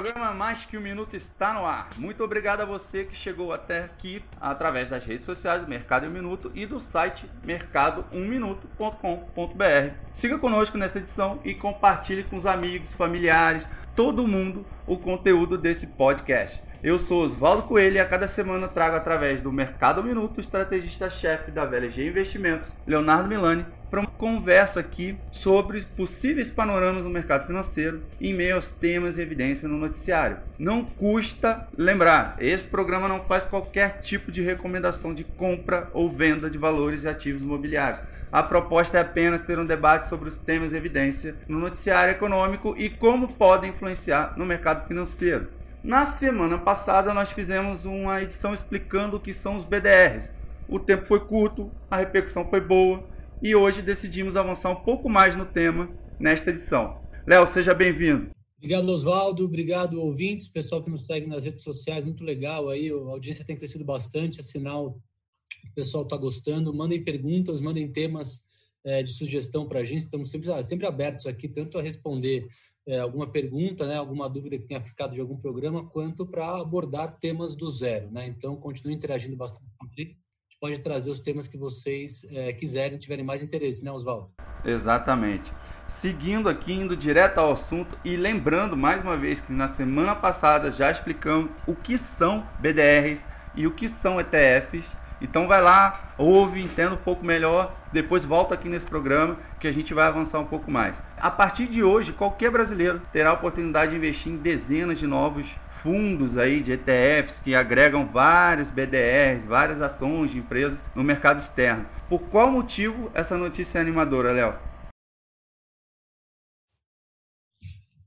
programa Mais Que Um Minuto está no ar. Muito obrigado a você que chegou até aqui através das redes sociais do Mercado um Minuto e do site mercado1minuto.com.br. Siga conosco nessa edição e compartilhe com os amigos, familiares, todo mundo o conteúdo desse podcast. Eu sou Oswaldo Coelho e a cada semana trago através do Mercado Minuto o estrategista-chefe da VLG Investimentos, Leonardo Milani, para uma conversa aqui sobre possíveis panoramas no mercado financeiro em meio aos temas e evidência no noticiário. Não custa lembrar, esse programa não faz qualquer tipo de recomendação de compra ou venda de valores e ativos imobiliários. A proposta é apenas ter um debate sobre os temas e evidência no noticiário econômico e como podem influenciar no mercado financeiro. Na semana passada nós fizemos uma edição explicando o que são os BDRs. O tempo foi curto, a repercussão foi boa e hoje decidimos avançar um pouco mais no tema nesta edição. Léo, seja bem-vindo. Obrigado, Oswaldo. Obrigado, ouvintes, pessoal que nos segue nas redes sociais. Muito legal aí, a audiência tem crescido bastante, é sinal que o pessoal está gostando. Mandem perguntas, mandem temas é, de sugestão para a gente. Estamos sempre, sempre abertos aqui, tanto a responder é, alguma pergunta, né, alguma dúvida que tenha ficado de algum programa, quanto para abordar temas do zero. Né? Então, continue interagindo bastante com a gente. Pode trazer os temas que vocês é, quiserem, tiverem mais interesse, né, Oswaldo? Exatamente. Seguindo aqui, indo direto ao assunto e lembrando mais uma vez que na semana passada já explicamos o que são BDRs e o que são ETFs então vai lá, ouve, entenda um pouco melhor, depois volta aqui nesse programa que a gente vai avançar um pouco mais. A partir de hoje, qualquer brasileiro terá a oportunidade de investir em dezenas de novos fundos aí de ETFs que agregam vários BDRs, várias ações de empresas no mercado externo. Por qual motivo essa notícia é animadora, Léo?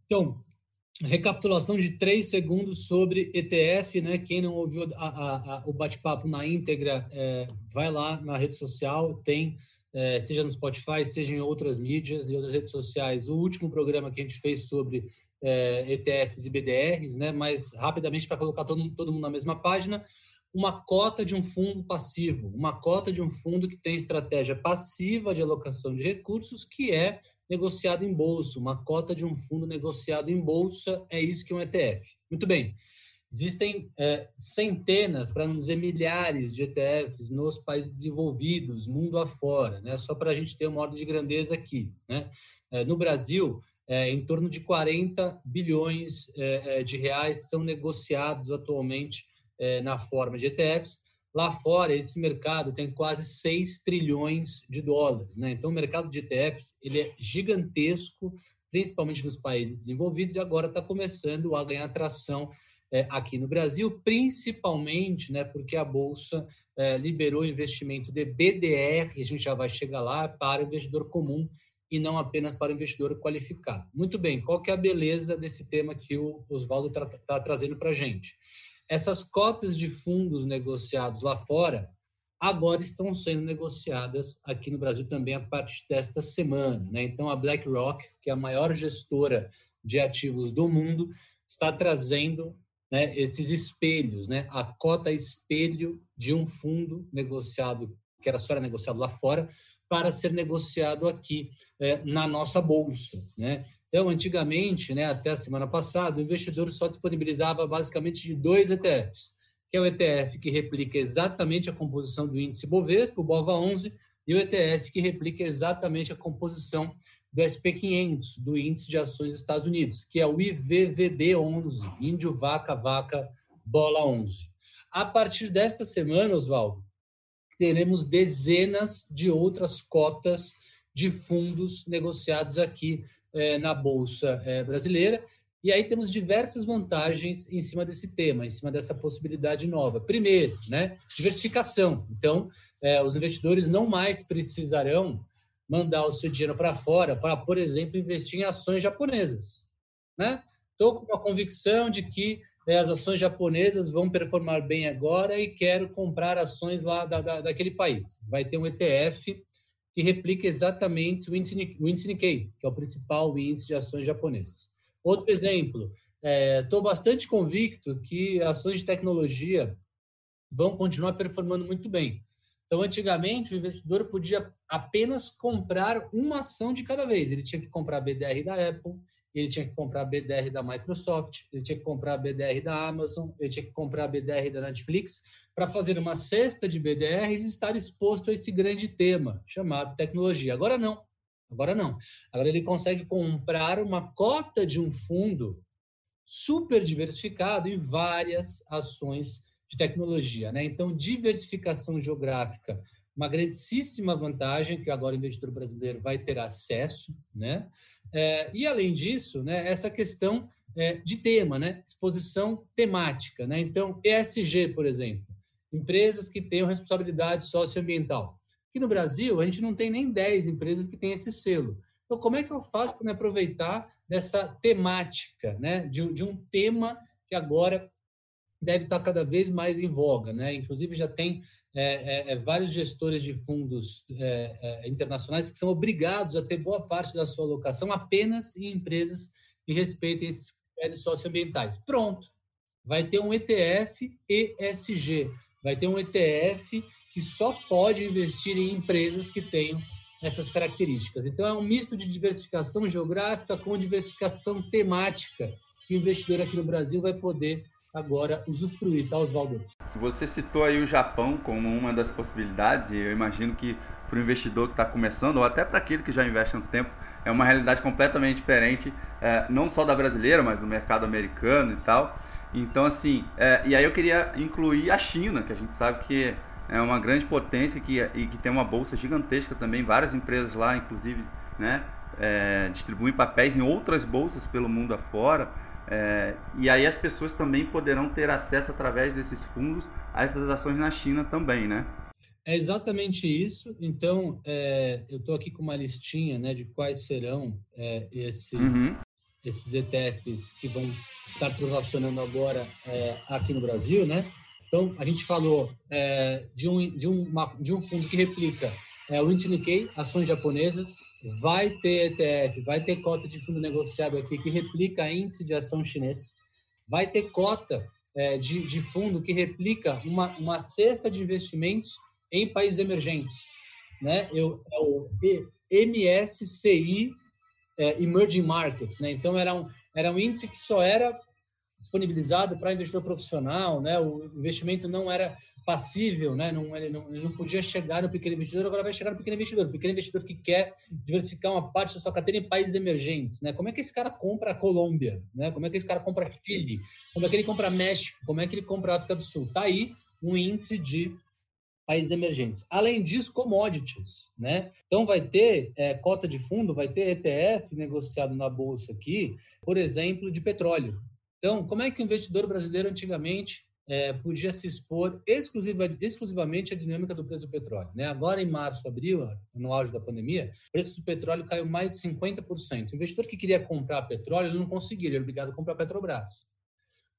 Então, recapitulação de três segundos sobre ETF, né? Quem não ouviu a, a, a, o bate-papo na íntegra, é, vai lá na rede social, tem, é, seja no Spotify, seja em outras mídias e outras redes sociais, o último programa que a gente fez sobre é, ETFs e BDRs, né? Mas rapidamente para colocar todo, todo mundo na mesma página, uma cota de um fundo passivo, uma cota de um fundo que tem estratégia passiva de alocação de recursos, que é negociado em bolsa, uma cota de um fundo negociado em bolsa, é isso que é um ETF. Muito bem. Existem é, centenas, para não dizer milhares, de ETFs nos países desenvolvidos, mundo afora, né? só para a gente ter uma ordem de grandeza aqui. Né? É, no Brasil, é, em torno de 40 bilhões é, é, de reais são negociados atualmente é, na forma de ETFs. Lá fora, esse mercado tem quase 6 trilhões de dólares. Né? Então, o mercado de ETFs ele é gigantesco, principalmente nos países desenvolvidos, e agora está começando a ganhar tração é, aqui no Brasil, principalmente né, porque a Bolsa é, liberou investimento de BDR, a gente já vai chegar lá, para o investidor comum e não apenas para o investidor qualificado. Muito bem, qual que é a beleza desse tema que o Oswaldo está tá trazendo para a gente? Essas cotas de fundos negociados lá fora agora estão sendo negociadas aqui no Brasil também a partir desta semana. Né? Então, a BlackRock, que é a maior gestora de ativos do mundo, está trazendo né, esses espelhos, né? a cota espelho de um fundo negociado, que era só era negociado lá fora, para ser negociado aqui é, na nossa bolsa. Né? Então, antigamente, né, até a semana passada, o investidor só disponibilizava basicamente de dois ETFs, que é o ETF que replica exatamente a composição do índice Bovespa, o BOVA11, e o ETF que replica exatamente a composição do SP500, do índice de ações dos Estados Unidos, que é o IVVB11, Índio Vaca Vaca Bola 11. A partir desta semana, Oswaldo, teremos dezenas de outras cotas de fundos negociados aqui é, na Bolsa é, brasileira. E aí temos diversas vantagens em cima desse tema, em cima dessa possibilidade nova. Primeiro, né, diversificação. Então, é, os investidores não mais precisarão mandar o seu dinheiro para fora para, por exemplo, investir em ações japonesas. Né? Estou com uma convicção de que é, as ações japonesas vão performar bem agora e quero comprar ações lá da, da, daquele país. Vai ter um ETF que replica exatamente o índice, o índice Nikkei, que é o principal índice de ações japonesas. Outro exemplo, estou é, bastante convicto que ações de tecnologia vão continuar performando muito bem. Então, antigamente, o investidor podia apenas comprar uma ação de cada vez. Ele tinha que comprar a BDR da Apple, ele tinha que comprar a BDR da Microsoft, ele tinha que comprar a BDR da Amazon, ele tinha que comprar a BDR da Netflix para fazer uma cesta de BDRs e estar exposto a esse grande tema chamado tecnologia. Agora não. Agora não. Agora ele consegue comprar uma cota de um fundo super diversificado e várias ações de tecnologia. Né? Então, diversificação geográfica, uma grandíssima vantagem que agora o investidor brasileiro vai ter acesso. Né? É, e, além disso, né, essa questão é, de tema, né? exposição temática. Né? Então, ESG, por exemplo, empresas que tenham responsabilidade socioambiental. Aqui no Brasil, a gente não tem nem 10 empresas que têm esse selo. Então, como é que eu faço para me aproveitar dessa temática, né? de, de um tema que agora deve estar cada vez mais em voga. Né? Inclusive, já tem é, é, é vários gestores de fundos é, é, internacionais que são obrigados a ter boa parte da sua alocação apenas em empresas que respeitem esses critérios socioambientais. Pronto, vai ter um ETF ESG, vai ter um ETF que só pode investir em empresas que tenham essas características. Então, é um misto de diversificação geográfica com diversificação temática que o investidor aqui no Brasil vai poder agora usufruir, tá, Oswaldo? Você citou aí o Japão como uma das possibilidades, e eu imagino que para o investidor que está começando, ou até para aquele que já investe há um tempo, é uma realidade completamente diferente, é, não só da brasileira, mas do mercado americano e tal. Então, assim, é, e aí eu queria incluir a China, que a gente sabe que é uma grande potência que, e que tem uma bolsa gigantesca também. Várias empresas lá, inclusive, né, é, distribuem papéis em outras bolsas pelo mundo afora. É, e aí as pessoas também poderão ter acesso através desses fundos a essas ações na China também, né? É exatamente isso. Então, é, eu estou aqui com uma listinha né, de quais serão é, esses, uhum. Esses ETFs que vão estar transacionando agora é, aqui no Brasil, né? Então, a gente falou é, de, um, de, uma, de um fundo que replica é, o índice Nikkei, ações japonesas, vai ter ETF, vai ter cota de fundo negociado aqui que replica índice de ação chinês, vai ter cota é, de, de, fundo que replica uma, uma cesta de investimentos em países emergentes. Né? Eu, é o MSCI é, Emerging Markets. Né? Então, era um, era um índice que só era disponibilizado para investidor profissional, né? O investimento não era passível, né? Não ele, não, ele não podia chegar no pequeno investidor, agora vai chegar no pequeno investidor. O pequeno investidor que quer diversificar uma parte da sua carteira em países emergentes, né? Como é que esse cara compra a Colômbia, né? Como é que esse cara compra Chile? Como é que ele compra México? Como é que ele compra a África do Sul? Tá aí um índice de países emergentes. Além disso, commodities, né? Então vai ter é, cota de fundo, vai ter ETF negociado na bolsa aqui, por exemplo, de petróleo, então, como é que o investidor brasileiro antigamente é, podia se expor exclusiva, exclusivamente à dinâmica do preço do petróleo? Né? Agora, em março, abril, no auge da pandemia, o preço do petróleo caiu mais de 50%. O investidor que queria comprar petróleo não conseguia, ele era obrigado a comprar Petrobras.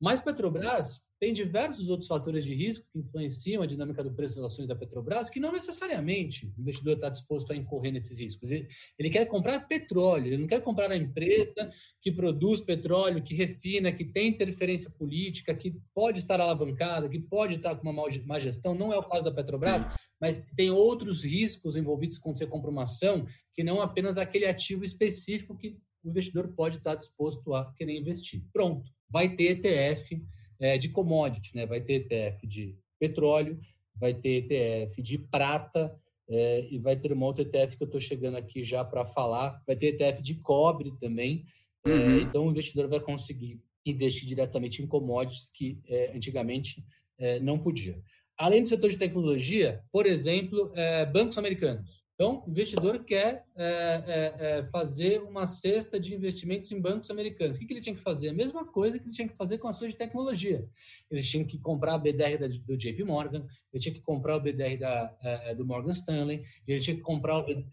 Mas Petrobras tem diversos outros fatores de risco que influenciam a dinâmica do preço das ações da Petrobras, que não necessariamente o investidor está disposto a incorrer nesses riscos. Ele, ele, quer comprar petróleo, ele não quer comprar a empresa que produz petróleo, que refina, que tem interferência política, que pode estar alavancada, que pode estar com uma má gestão. Não é o caso da Petrobras, mas tem outros riscos envolvidos quando você compra uma ação, que não apenas aquele ativo específico que o investidor pode estar disposto a querer investir. Pronto, vai ter ETF é, de commodity, né? Vai ter ETF de petróleo, vai ter ETF de prata é, e vai ter uma outra ETF que eu estou chegando aqui já para falar. Vai ter ETF de cobre também. É, uhum. É, então, o investidor vai conseguir investir diretamente em commodities que é, antigamente é, não podia. Além do setor de tecnologia, por exemplo, bancos americanos. Então, o investidor quer é, é, é, fazer uma cesta de investimentos em bancos americanos. O que, que, ele tinha que fazer? A mesma coisa que ele tinha que fazer com ações de tecnologia. Ele tinha que comprar a BDR da, do JP Morgan, ele tinha que comprar o BDR da, é, é, do Morgan Stanley, ele tinha que comprar o BDR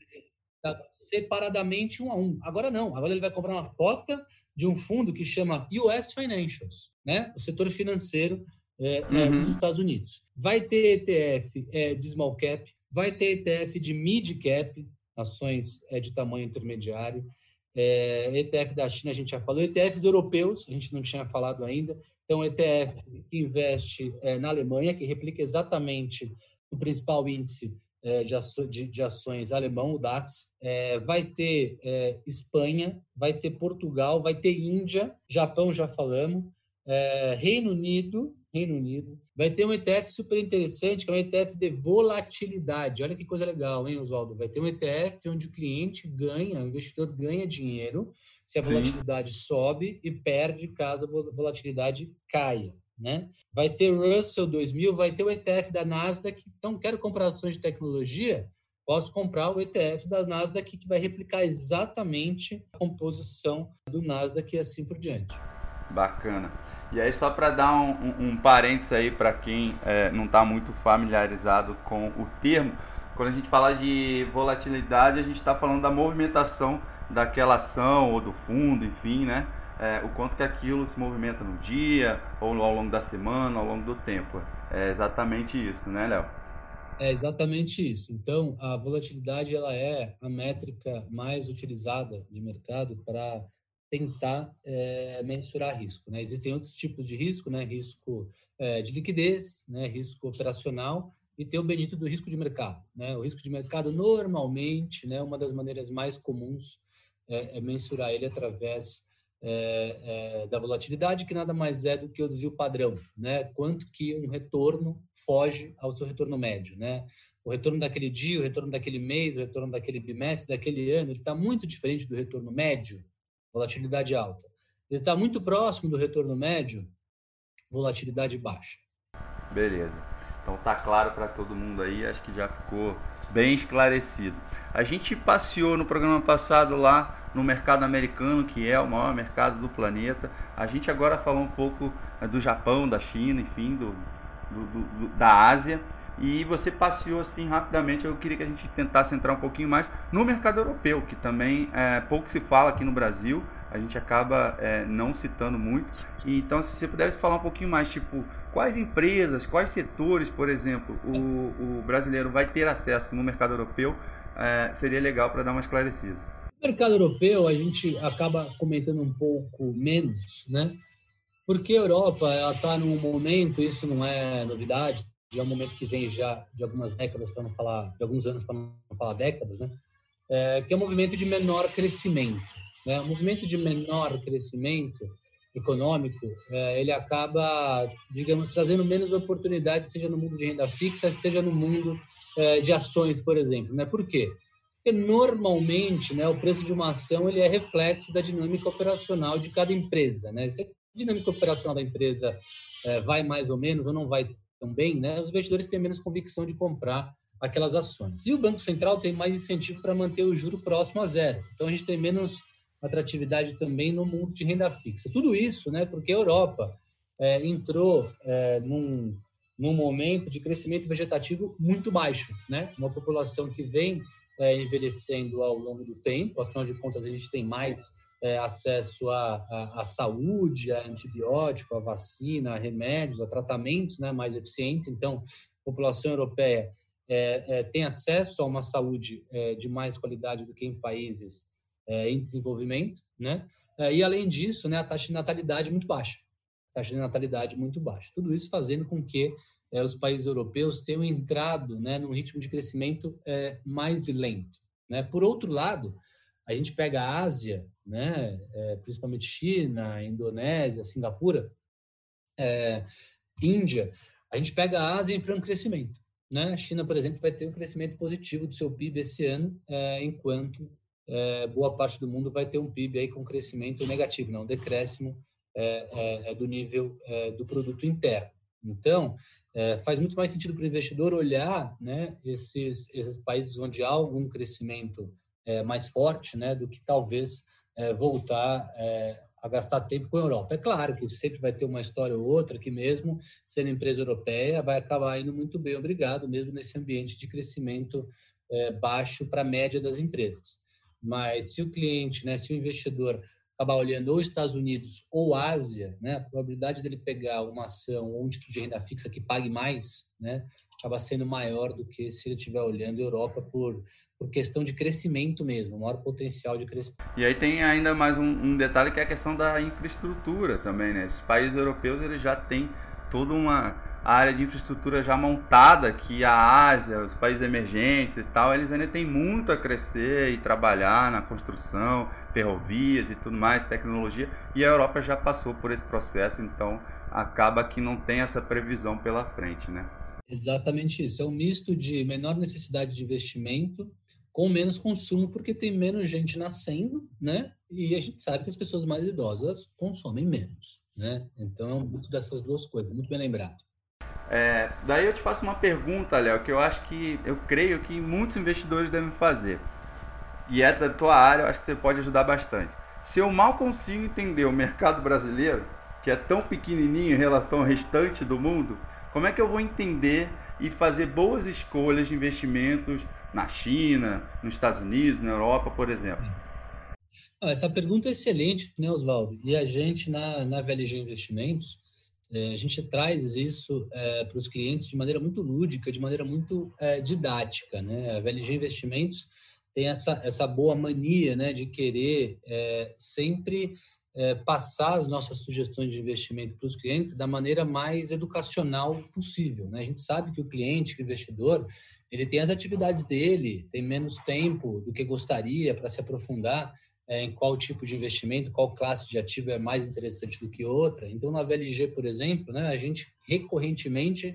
da, separadamente um a um. Agora não, agora ele vai comprar uma cota de um fundo que chama US Financials, né? o setor financeiro é, uhum. dos Estados Unidos. Vai ter ETF de small cap, Vai ter ETF de mid cap, ações é, de tamanho intermediário. É, ETF da China, a gente já falou. ETFs europeus, a gente não tinha falado ainda. Então, ETF que investe é, na Alemanha, que replica exatamente o principal índice é, de, de, de, ações alemão, o DAX, é, vai ter é, Espanha, vai ter Portugal, vai ter Índia, Japão já falamos, Reino Unido, Reino Unido, vai ter um ETF super interessante, que é um ETF de volatilidade. Olha que coisa legal, hein, Oswaldo? Vai ter um ETF onde o cliente ganha, o investidor ganha dinheiro se a volatilidade Sim. sobe e perde caso a volatilidade caia. Né? Vai ter Russell 2000, vai ter o ETF da Nasdaq. Então, quero comprar ações de tecnologia, posso comprar o ETF da Nasdaq que vai replicar exatamente a composição do Nasdaq e assim por diante. Bacana. E aí, só para dar um, um, um parênteses aí para quem é, não está muito familiarizado com o termo, quando a gente fala de volatilidade, a gente está falando da movimentação daquela ação ou do fundo, enfim, né? É, o quanto que aquilo se movimenta no dia, ou ao longo da semana, ao longo do tempo. É exatamente isso, né, Léo? É exatamente isso. Então, a volatilidade ela é a métrica mais utilizada de mercado para tentar é, mensurar risco. Né? Existem outros tipos de risco, né? risco é, de liquidez, né? risco operacional e tem o bendito do risco de mercado. Né? O risco de mercado, normalmente, né, uma das maneiras mais comuns é, é mensurar ele através é, da volatilidade, que nada mais é do que o desvio padrão, né? Quanto que um retorno foge ao seu retorno médio, né? O retorno daquele dia, o retorno daquele mês, o retorno daquele bimestre, daquele ano, ele está muito diferente do retorno médio, volatilidade alta. Ele está muito próximo do retorno médio, volatilidade baixa. Beleza. Então tá claro para todo mundo aí, acho que já ficou bem esclarecido. A gente passeou no programa passado lá no mercado americano, que é o maior mercado do planeta. A gente agora falou um pouco eh, do Japão, da China, enfim, do, do, do, da Ásia. E você passeou assim rapidamente. Eu queria que a gente tentasse entrar um pouquinho mais no mercado europeu, que também é, pouco se fala aqui no Brasil. A gente acaba é, não citando muito. Então, se você pudesse falar um pouquinho mais, tipo, quais empresas, quais setores, por exemplo, o, o brasileiro vai ter acesso no mercado europeu, é, seria legal para dar uma esclarecida. Mercado europeu, a gente acaba comentando um pouco menos, né? Porque a Europa está num momento, isso não é novidade, é um momento que vem já de algumas décadas, para não falar, de alguns anos, para não falar décadas, né? É, que é um movimento de menor crescimento. Né? Um movimento de menor crescimento econômico, é, ele acaba, digamos, trazendo menos oportunidades, seja no mundo de renda fixa, seja no mundo é, de ações, por exemplo. Né? Por quê? Porque normalmente, né, o preço de uma ação ele é reflexo da dinâmica operacional de cada empresa. Né? Se a dinâmica operacional da empresa é, vai mais ou menos ou não vai também, né, os investidores têm menos convicção de comprar aquelas ações. E o Banco Central tem mais incentivo para manter o juro próximo a zero. Então a gente tem menos atratividade também no mundo de renda fixa. Tudo isso, né, porque a Europa é, entrou é, num, num momento de crescimento vegetativo muito baixo, né? Uma população que vem é, envelhecendo ao longo do tempo, afinal de contas a gente tem mais é, acesso à, saúde, a antibiótico, a vacina, a remédios, a tratamentos né, mais eficientes. Então, a população europeia é, é, tem acesso a uma saúde é, de mais qualidade do que em países é, em desenvolvimento, né? É, e além disso, né, a taxa de natalidade muito baixa, taxa de natalidade muito baixa. Tudo isso fazendo com que os países europeus tenham entrado, né, num ritmo de crescimento mais lento. Né? Por outro lado, a gente pega a Ásia, né, é, principalmente China, Indonésia, Singapura, é, Índia, a gente pega a Ásia em franco crescimento. Né? A China, por exemplo, vai ter um crescimento positivo do seu PIB esse ano, é, enquanto boa parte do mundo vai ter um PIB aí com crescimento negativo, não, decréscimo é, é, é do nível do produto interno. Então, faz muito mais sentido para o investidor olhar né, esses, esses países onde há algum crescimento mais forte, né, do que talvez é, voltar é, a gastar tempo com a Europa. É claro que sempre vai ter uma história ou outra que mesmo sendo empresa europeia vai acabar indo muito bem, obrigado, mesmo nesse ambiente de crescimento é, baixo para a média das empresas. Mas se o cliente, né, se o investidor acabar olhando ou Estados Unidos ou Ásia, né, a probabilidade dele pegar uma ação ou um título de renda fixa que pague mais, né, acaba sendo maior do que se ele estiver olhando Europa por por questão de crescimento mesmo, maior potencial de crescimento. E aí tem ainda mais um, um, detalhe que é a questão da infraestrutura também, né? Esses países europeus eles já têm toda uma, a área de infraestrutura já montada, que a Ásia, os países emergentes e tal, eles ainda têm muito a crescer e trabalhar na construção, ferrovias e tudo mais, tecnologia, e a Europa já passou por esse processo, então acaba que não tem essa previsão pela frente, né? Exatamente isso. É um misto de menor necessidade de investimento com menos consumo, porque tem menos gente nascendo, né? E a gente sabe que as pessoas mais idosas consomem menos, né? Então é um misto dessas duas coisas, muito bem lembrado. É, daí eu te faço uma pergunta, Léo, que eu acho que, eu creio que muitos investidores devem fazer. E é da tua área, eu acho que você pode ajudar bastante. Se eu mal consigo entender o mercado brasileiro, que é tão pequenininho em relação ao restante do mundo, como é que eu vou entender e fazer boas escolhas de investimentos na China, nos Estados Unidos, na Europa, por exemplo? Ah, essa pergunta é excelente, né, Oswaldo? E a gente, na, na VLG Investimentos, é, a gente traz isso é, para os clientes de maneira muito lúdica, de maneira muito é, didática. Né? A VLG Investimentos tem essa, essa boa mania né, de querer é, sempre é, passar as nossas sugestões de investimento para os clientes da maneira mais educacional possível. Né? A gente sabe que o cliente, que o investidor, ele tem as atividades dele, tem menos tempo do que gostaria para se aprofundar é, em qual tipo de investimento, qual classe de ativo é mais interessante do que outra. Então, na VLG, por exemplo, né, a gente recorrentemente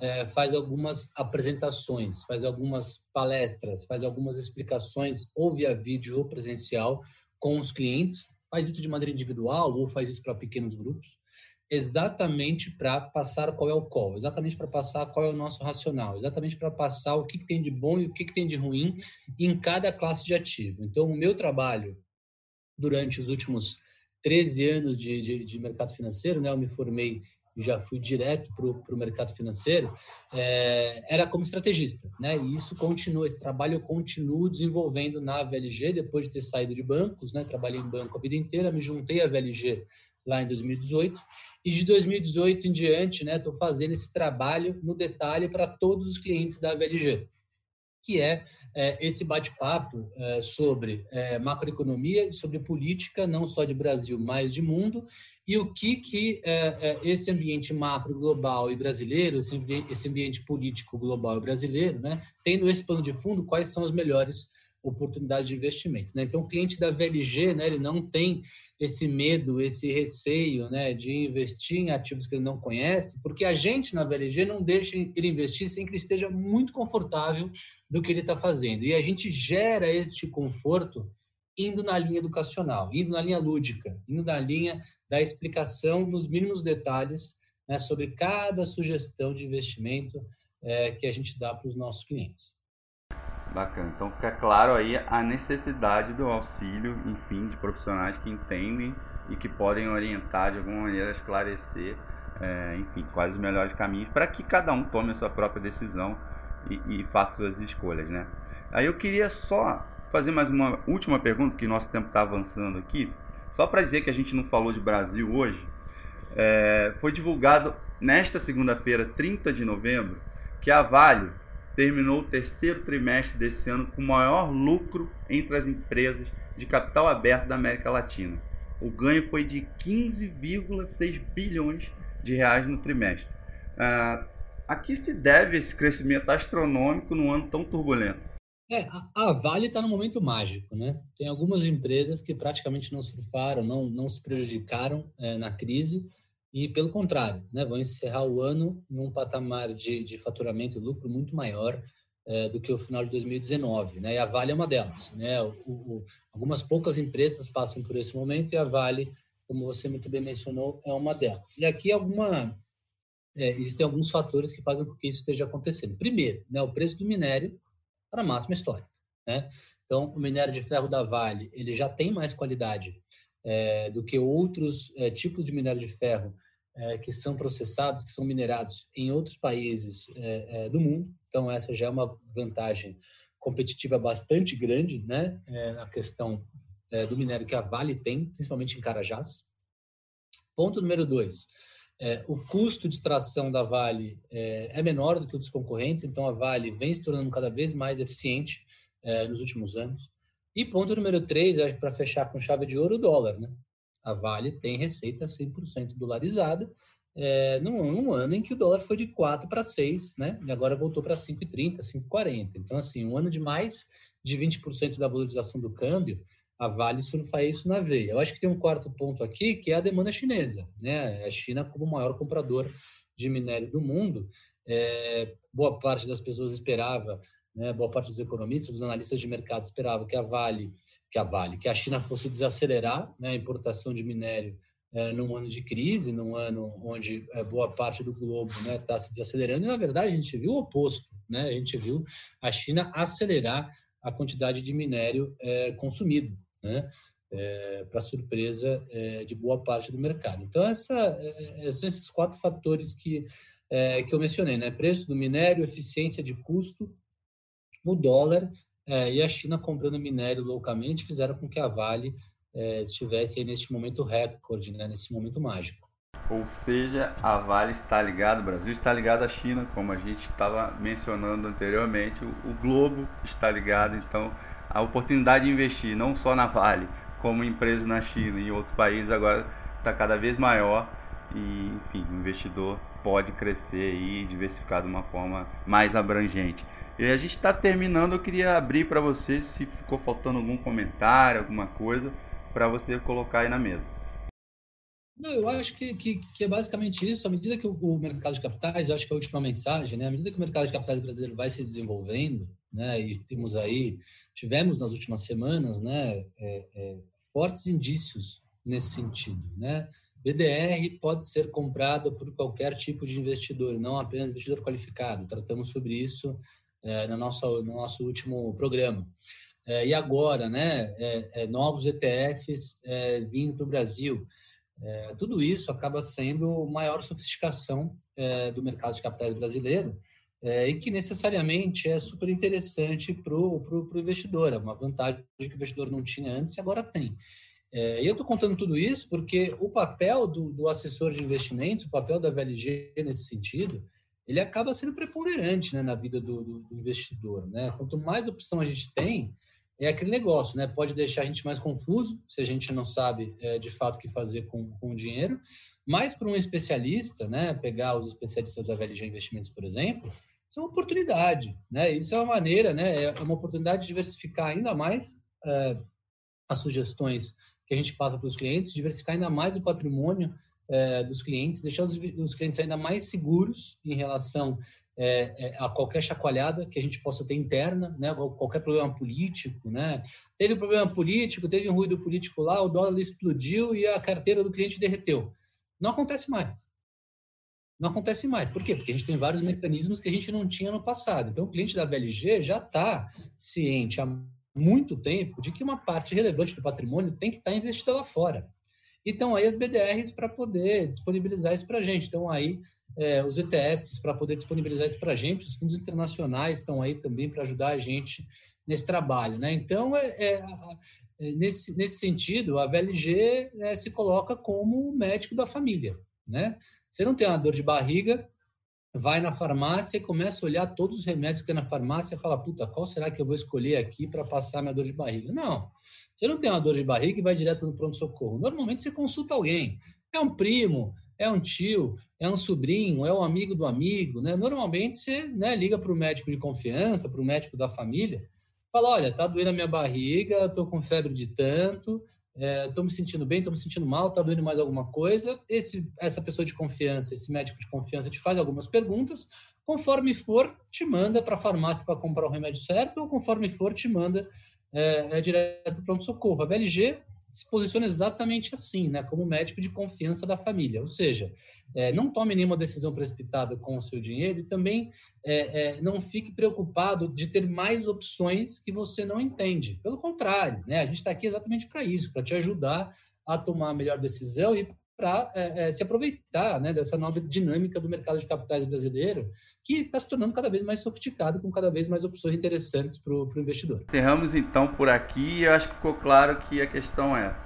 é, faz algumas apresentações, faz algumas palestras, faz algumas explicações, ou via vídeo ou presencial, com os clientes, faz isso de maneira individual ou faz isso para pequenos grupos, exatamente para passar qual é o call, exatamente para passar qual é o nosso racional, exatamente para passar o que, que, tem de bom e o que, que tem de ruim em cada classe de ativo. Então, o meu trabalho durante os últimos 13 anos de, de, de mercado financeiro, né, eu me formei já fui direto para o mercado financeiro, é, era como estrategista, né? E isso continua, esse trabalho eu continuo desenvolvendo na VLG depois de ter saído de bancos, né? Trabalhei em banco a vida inteira, me juntei à VLG lá em 2018 e de 2018 em diante, né? Estou fazendo esse trabalho no detalhe para todos os clientes da VLG, que é, é esse bate-papo é, sobre é, macroeconomia, sobre política, não só de Brasil, mas de mundo, e o que, que é, é, esse ambiente macro global e brasileiro, esse ambiente, político global e brasileiro, né, tendo esse pano de fundo, quais são as melhores oportunidades de investimento. Né? Então, o cliente da VLG, né, ele não tem esse medo, esse receio né, de investir em ativos que ele não conhece, porque a gente na VLG não deixa ele investir sem que ele esteja muito confortável do que ele está fazendo. E a gente gera este conforto indo na linha educacional, indo na linha lúdica, indo na linha da explicação nos mínimos detalhes né, sobre cada sugestão de investimento é, que a gente dá para os nossos clientes. Bacana. Então fica claro aí a necessidade do auxílio, enfim, de profissionais que entendem e que podem orientar de alguma maneira, esclarecer, é, enfim, quais os melhores caminhos para que cada um tome a sua própria decisão e, e faça suas escolhas, né? Aí eu queria só fazer mais uma última pergunta, que nosso tempo está avançando aqui. Só para dizer que a gente não falou de Brasil hoje, é, foi divulgado nesta segunda-feira, 30 de novembro, que a Vale terminou o terceiro trimestre desse ano com o maior lucro entre as empresas de capital aberto da América Latina. O ganho foi de 15,6 bilhões de reais no trimestre. Ah, a que se deve esse crescimento astronômico num ano tão turbulento? É, a, Vale está no momento mágico, né? Tem algumas empresas que praticamente não surfaram, não, não se prejudicaram é, na crise e, pelo contrário, né, vão encerrar o ano num patamar de, de faturamento e lucro muito maior é, do que o final de 2019, né? E a Vale é uma delas, né? O, o, algumas poucas empresas passam por esse momento e a Vale, como você muito bem mencionou, é uma delas. E aqui alguma é, existem alguns fatores que fazem com que isso esteja acontecendo. Primeiro, né, o preço do minério para a máxima histórica. Né? Então, o minério de ferro da Vale ele já tem mais qualidade é, do que outros é, tipos de minério de ferro é, que são processados, que são minerados em outros países é, é, do mundo. Então, essa já é uma vantagem competitiva bastante grande, né? É, a questão do minério que a Vale tem, principalmente em Carajás. Ponto número dois. É, o custo de extração da Vale é, é, menor do que o dos concorrentes, então a Vale vem se tornando cada vez mais eficiente é, nos últimos anos. E ponto número três, acho que para fechar com chave de ouro, o dólar. Né? A Vale tem receita 100% dolarizada, é, num, num, ano em que o dólar foi de 4 para 6, né? E agora voltou para 5,30, 5,40. Então, assim, um ano de mais de 20% da valorização do câmbio, a Vale surfa isso na veia. Eu acho que tem um quarto ponto aqui, que é a demanda chinesa, né? A China como maior comprador de minério do mundo. É, boa parte das pessoas esperava, né, boa parte dos economistas, dos analistas de mercado esperava que a Vale, que a Vale, que a China fosse desacelerar né, a importação de minério é, num ano de crise, num ano onde é, boa parte do globo está né, tá se desacelerando, e na verdade a gente viu o oposto, né? A gente viu a China acelerar a quantidade de minério é, consumido, né? É, para surpresa é, de boa parte do mercado. Então, essa, é, são esses quatro fatores que, que eu mencionei, né? Preço do minério, eficiência de custo, o dólar é, e a China comprando minério loucamente fizeram com que a Vale é, estivesse nesse momento recorde, né? nesse momento mágico. Ou seja, a Vale está ligada, o Brasil está ligado à China, como a gente estava mencionando anteriormente, o, o globo está ligado, então a oportunidade de investir não só na Vale, como empresa na China e em outros países agora está cada vez maior e, enfim, o investidor pode crescer e diversificar de uma forma mais abrangente. E a gente está terminando, eu queria abrir para você se ficou faltando algum comentário, alguma coisa, para você colocar aí na mesa. Não, eu acho que, que, que, é basicamente isso. À medida que o, o, mercado de capitais, eu acho que é a última mensagem, né? À medida que o mercado de capitais brasileiro vai se desenvolvendo, né? E temos aí, tivemos nas últimas semanas, né? É, é, fortes indícios nesse sentido, né? BDR pode ser comprado por qualquer tipo de investidor, não apenas investidor qualificado. Tratamos sobre isso é, no, nosso, no nosso último programa. É, e agora, né? É, é novos ETFs é, vindo para o Brasil. É, tudo isso acaba sendo maior sofisticação do mercado de capitais brasileiro e que necessariamente é super interessante para o investidor. É uma vantagem que o investidor não tinha antes e agora tem. É, eu estou contando tudo isso porque o papel do, do, assessor de investimentos, o papel da VLG nesse sentido, ele acaba sendo preponderante né, na vida do, do, do investidor. Né? Quanto mais opção a gente tem, é aquele negócio, né? Pode deixar a gente mais confuso se a gente não sabe é, de fato o que fazer com, com o dinheiro. Mas para um especialista, né? Pegar os especialistas da VLG Investimentos, por exemplo, isso é uma oportunidade, né? Isso é uma maneira, né? É uma oportunidade de diversificar ainda mais é, as sugestões que a gente passa para os clientes, diversificar ainda mais o patrimônio é, dos clientes, deixar os, os clientes ainda mais seguros em relação é, é, a qualquer chacoalhada que a gente possa ter interna, né, qualquer problema político, né? Teve um problema político, teve um ruído político lá, o dólar explodiu e a carteira do cliente derreteu. Não acontece mais. Não acontece mais. Por quê? Porque a gente tem vários mecanismos que a gente não tinha no passado. Então, o cliente da BLG já está ciente há muito tempo de que uma parte relevante do patrimônio tem que estar tá investida lá fora. Então, aí as BDRs para poder disponibilizar isso para a gente. Então, aí é, os ETFs para poder disponibilizar isso para a gente, os fundos internacionais estão aí também para ajudar a gente nesse trabalho. Né? Então, é, é, é nesse, nesse sentido, a VLG é, se coloca como médico da família. Né? Você não tem uma dor de barriga, vai na farmácia e começa a olhar todos os remédios que tem na farmácia e fala, puta, qual será que eu vou escolher aqui para passar minha dor de barriga? Não, você não tem uma dor de barriga e vai direto no pronto-socorro. Normalmente você consulta alguém. É um primo, é um tio, é um sobrinho, é um amigo do amigo, né? Normalmente você né, liga para o médico de confiança, para o médico da família, fala, olha, tá doendo a minha barriga, estou com febre de tanto, estou é, me sentindo bem, estou me sentindo mal, está doendo mais alguma coisa. Esse, essa pessoa de confiança, esse médico de confiança te faz algumas perguntas, conforme for, te manda para a farmácia para comprar o remédio certo, ou conforme for, te manda é, é direto para o pronto-socorro. A VLG se posiciona exatamente assim, né, como médico de confiança da família. Ou seja, é, não tome nenhuma decisão precipitada com o seu dinheiro e também é, é, não fique preocupado de ter mais opções que você não entende. Pelo contrário, né, a gente está aqui exatamente para isso, para te ajudar a tomar a melhor decisão e para é, é, se aproveitar né, dessa nova dinâmica do mercado de capitais brasileiro, que está se tornando cada vez mais sofisticado, com cada vez mais opções interessantes para o investidor. Encerramos então por aqui. Eu acho que ficou claro que a questão é: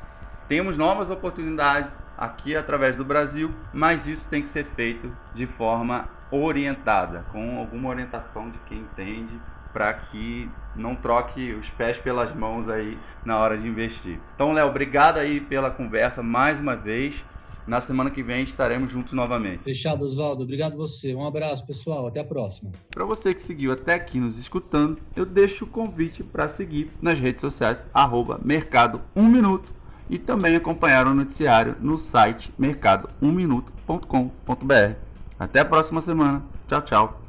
temos novas oportunidades aqui através do Brasil, mas isso tem que ser feito de forma orientada, com alguma orientação de quem entende, para que não troque os pés pelas mãos aí na hora de investir. Então, Léo, obrigado aí pela conversa mais uma vez Na semana que vem estaremos juntos novamente. Fechado, Oswaldo. Obrigado você. Um abraço, pessoal. Até a próxima. Para você que seguiu até aqui nos escutando, eu deixo o convite para seguir nas redes sociais, arroba Mercado 1 Minuto e também acompanhar o noticiário no site mercado1minuto.com.br. Até a próxima semana. Tchau, tchau.